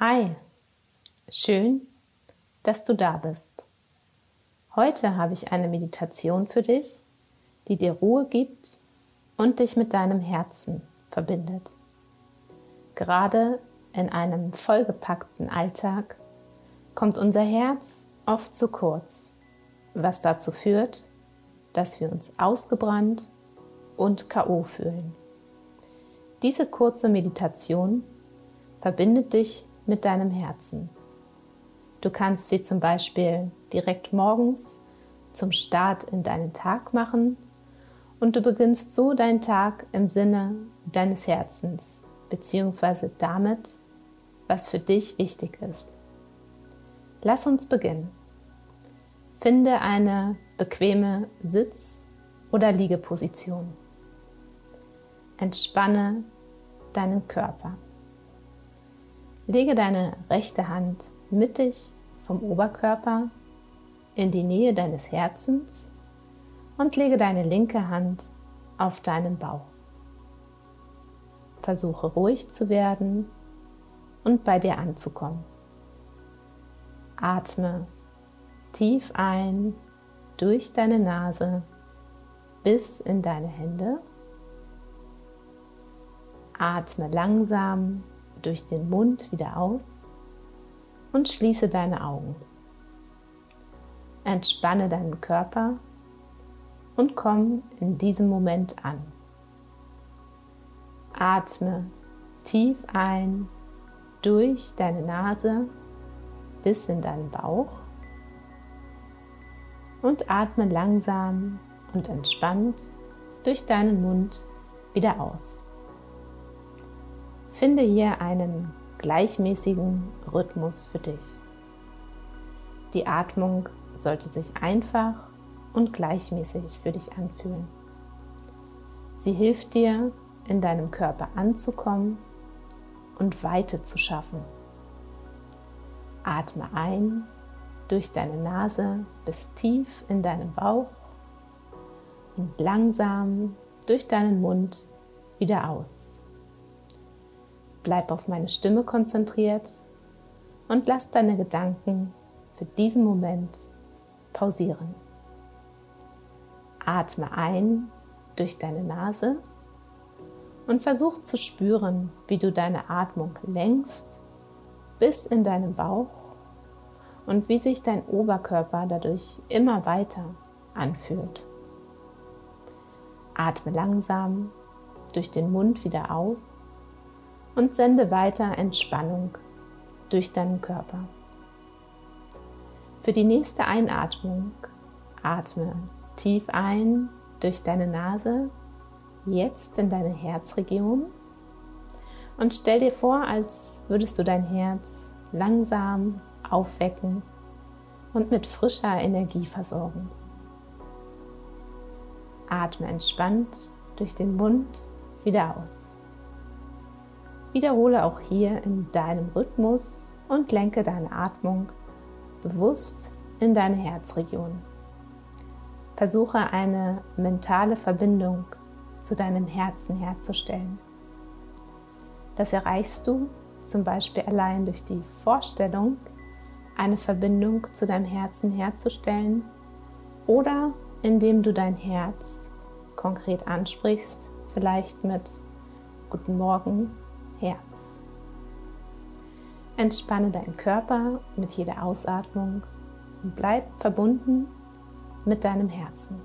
Hi, schön, dass du da bist. Heute habe ich eine Meditation für dich, die dir Ruhe gibt und dich mit deinem Herzen verbindet. Gerade in einem vollgepackten Alltag kommt unser Herz oft zu kurz, was dazu führt, dass wir uns ausgebrannt und KO fühlen. Diese kurze Meditation verbindet dich mit deinem Herzen. Du kannst sie zum Beispiel direkt morgens zum Start in deinen Tag machen und du beginnst so deinen Tag im Sinne deines Herzens beziehungsweise damit, was für dich wichtig ist. Lass uns beginnen. Finde eine bequeme Sitz- oder Liegeposition. Entspanne deinen Körper. Lege deine rechte Hand mittig vom Oberkörper in die Nähe deines Herzens und lege deine linke Hand auf deinen Bauch. Versuche ruhig zu werden und bei dir anzukommen. Atme tief ein durch deine Nase bis in deine Hände. Atme langsam durch den Mund wieder aus und schließe deine Augen. Entspanne deinen Körper und komm in diesem Moment an. Atme tief ein durch deine Nase bis in deinen Bauch und atme langsam und entspannt durch deinen Mund wieder aus. Finde hier einen gleichmäßigen Rhythmus für dich. Die Atmung sollte sich einfach und gleichmäßig für dich anfühlen. Sie hilft dir, in deinem Körper anzukommen und Weite zu schaffen. Atme ein durch deine Nase bis tief in deinen Bauch und langsam durch deinen Mund wieder aus. Bleib auf meine Stimme konzentriert und lass deine Gedanken für diesen Moment pausieren. Atme ein durch deine Nase und versuch zu spüren, wie du deine Atmung lenkst bis in deinen Bauch und wie sich dein Oberkörper dadurch immer weiter anfühlt. Atme langsam durch den Mund wieder aus und sende weiter Entspannung durch deinen Körper. Für die nächste Einatmung atme tief ein durch deine Nase, jetzt in deine Herzregion und stell dir vor, als würdest du dein Herz langsam aufwecken und mit frischer Energie versorgen. Atme entspannt durch den Mund wieder aus. Wiederhole auch hier in deinem Rhythmus und lenke deine Atmung bewusst in deine Herzregion. Versuche eine mentale Verbindung zu deinem Herzen herzustellen. Das erreichst du zum Beispiel allein durch die Vorstellung, eine Verbindung zu deinem Herzen herzustellen oder indem du dein Herz konkret ansprichst, vielleicht mit Guten Morgen Herz. Entspanne deinen Körper mit jeder Ausatmung und bleib verbunden mit deinem Herzen.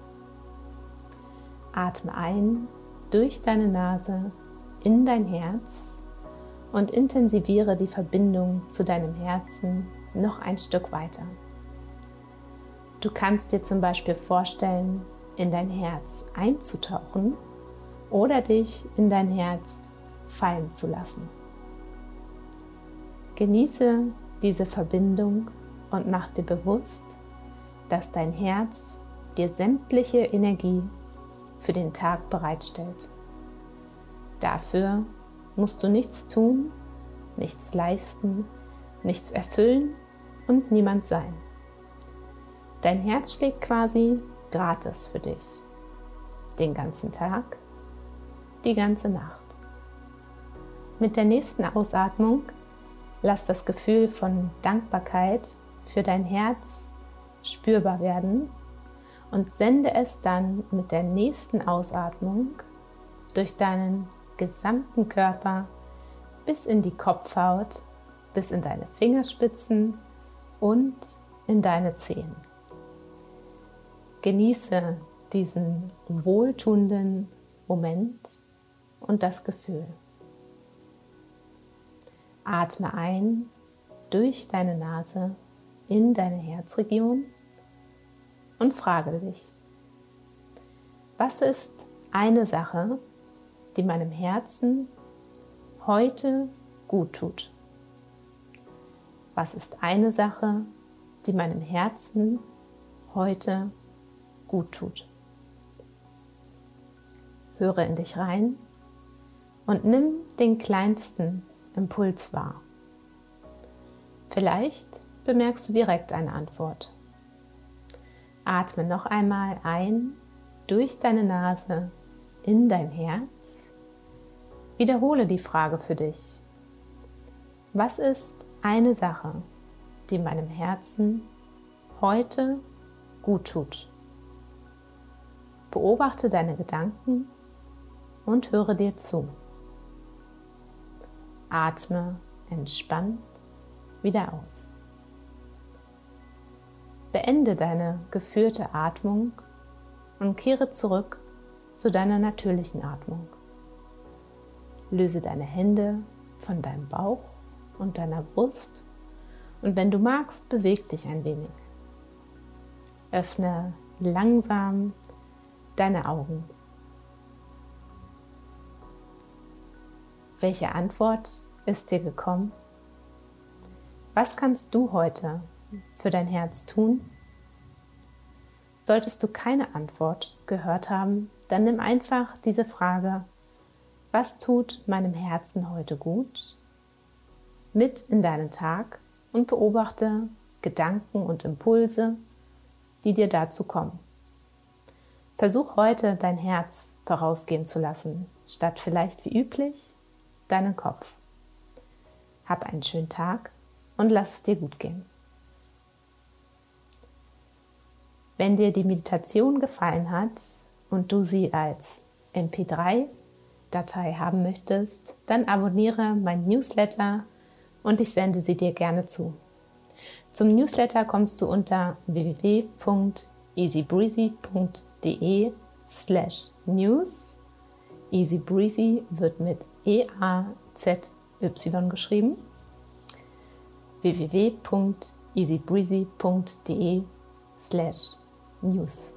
Atme ein durch deine Nase in dein Herz und intensiviere die Verbindung zu deinem Herzen noch ein Stück weiter. Du kannst dir zum Beispiel vorstellen, in dein Herz einzutauchen oder dich in dein Herz fallen zu lassen. Genieße diese Verbindung und mach dir bewusst, dass dein Herz dir sämtliche Energie für den Tag bereitstellt. Dafür musst du nichts tun, nichts leisten, nichts erfüllen und niemand sein. Dein Herz schlägt quasi gratis für dich. Den ganzen Tag, die ganze Nacht. Mit der nächsten Ausatmung Lass das Gefühl von Dankbarkeit für dein Herz spürbar werden und sende es dann mit der nächsten Ausatmung durch deinen gesamten Körper bis in die Kopfhaut, bis in deine Fingerspitzen und in deine Zehen. Genieße diesen wohltuenden Moment und das Gefühl. Atme ein durch deine Nase in deine Herzregion und frage dich, was ist eine Sache, die meinem Herzen heute gut tut? Was ist eine Sache, die meinem Herzen heute gut tut? Höre in dich rein und nimm den kleinsten Impuls wahr. Vielleicht bemerkst du direkt eine Antwort. Atme noch einmal ein durch deine Nase in dein Herz. Wiederhole die Frage für dich. Was ist eine Sache, die meinem Herzen heute gut tut? Beobachte deine Gedanken und höre dir zu. Atme entspannt wieder aus. Beende deine geführte Atmung und kehre zurück zu deiner natürlichen Atmung. Löse deine Hände von deinem Bauch und deiner Brust und wenn du magst, beweg dich ein wenig. Öffne langsam deine Augen. Welche Antwort ist dir gekommen? Was kannst du heute für dein Herz tun? Solltest du keine Antwort gehört haben, dann nimm einfach diese Frage, was tut meinem Herzen heute gut, mit in deinen Tag und beobachte Gedanken und Impulse, die dir dazu kommen. Versuch heute dein Herz vorausgehen zu lassen, statt vielleicht wie üblich deinen Kopf. Hab einen schönen Tag und lass es dir gut gehen. Wenn dir die Meditation gefallen hat und du sie als MP3-Datei haben möchtest, dann abonniere mein Newsletter und ich sende sie dir gerne zu. Zum Newsletter kommst du unter www.easybreezy.de slash news. Easybreezy wird mit E-A-Z-Y geschrieben www.easybreezy.de slash news.